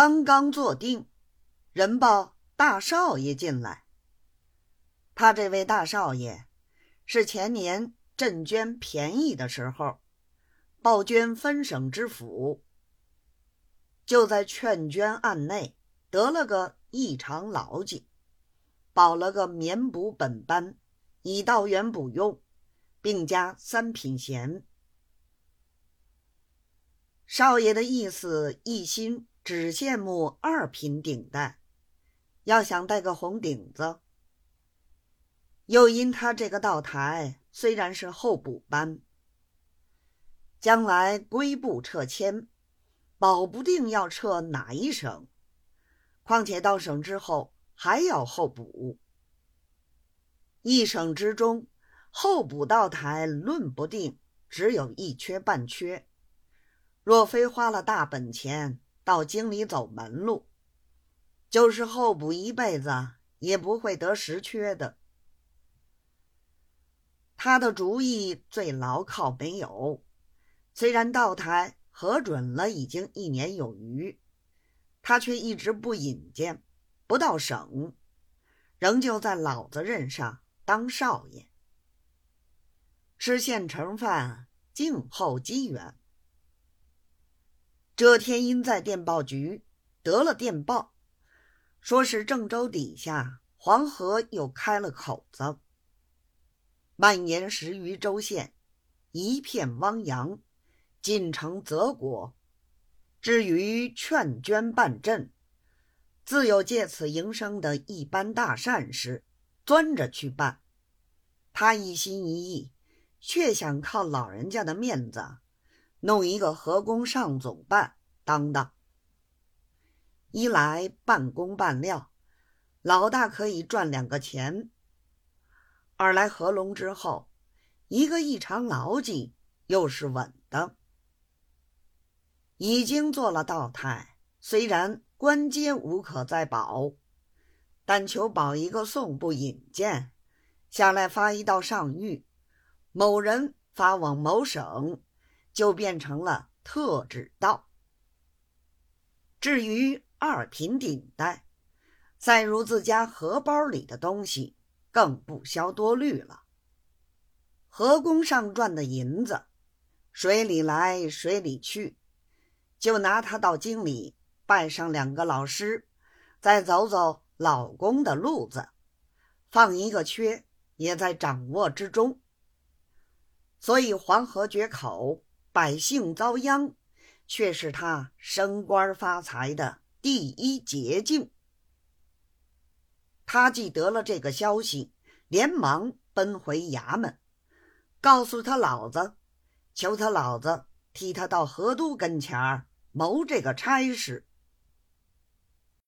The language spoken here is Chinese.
刚刚坐定，人报大少爷进来。他这位大少爷是前年赈捐便宜的时候，报捐分省知府，就在劝捐案内得了个异常牢记，保了个免补本班，以道员补用，并加三品衔。少爷的意思一心。只羡慕二品顶戴，要想戴个红顶子。又因他这个道台虽然是候补班，将来归部撤迁，保不定要撤哪一省。况且到省之后还要候补，一省之中候补道台论不定只有一缺半缺。若非花了大本钱。到京里走门路，就是候补一辈子也不会得实缺的。他的主意最牢靠没有，虽然道台核准了已经一年有余，他却一直不引荐，不到省，仍旧在老子任上当少爷，吃现成饭，静候机缘。这天因在电报局得了电报，说是郑州底下黄河又开了口子，蔓延十余州县，一片汪洋，进城泽国。至于劝捐办赈，自有借此营生的一般大善事，钻着去办。他一心一意，却想靠老人家的面子。弄一个河工上总办当当，一来半工半料，老大可以赚两个钱；二来合龙之后，一个异常牢记，又是稳的。已经做了道台，虽然官阶无可再保，但求保一个送部引荐，下来发一道上谕，某人发往某省。就变成了特指道。至于二品顶戴，再如自家荷包里的东西，更不消多虑了。河工上赚的银子，水里来水里去，就拿他到京里拜上两个老师，再走走老公的路子，放一个缺也在掌握之中。所以黄河决口。百姓遭殃，却是他升官发财的第一捷径。他既得了这个消息，连忙奔回衙门，告诉他老子，求他老子替他到河都跟前谋这个差事。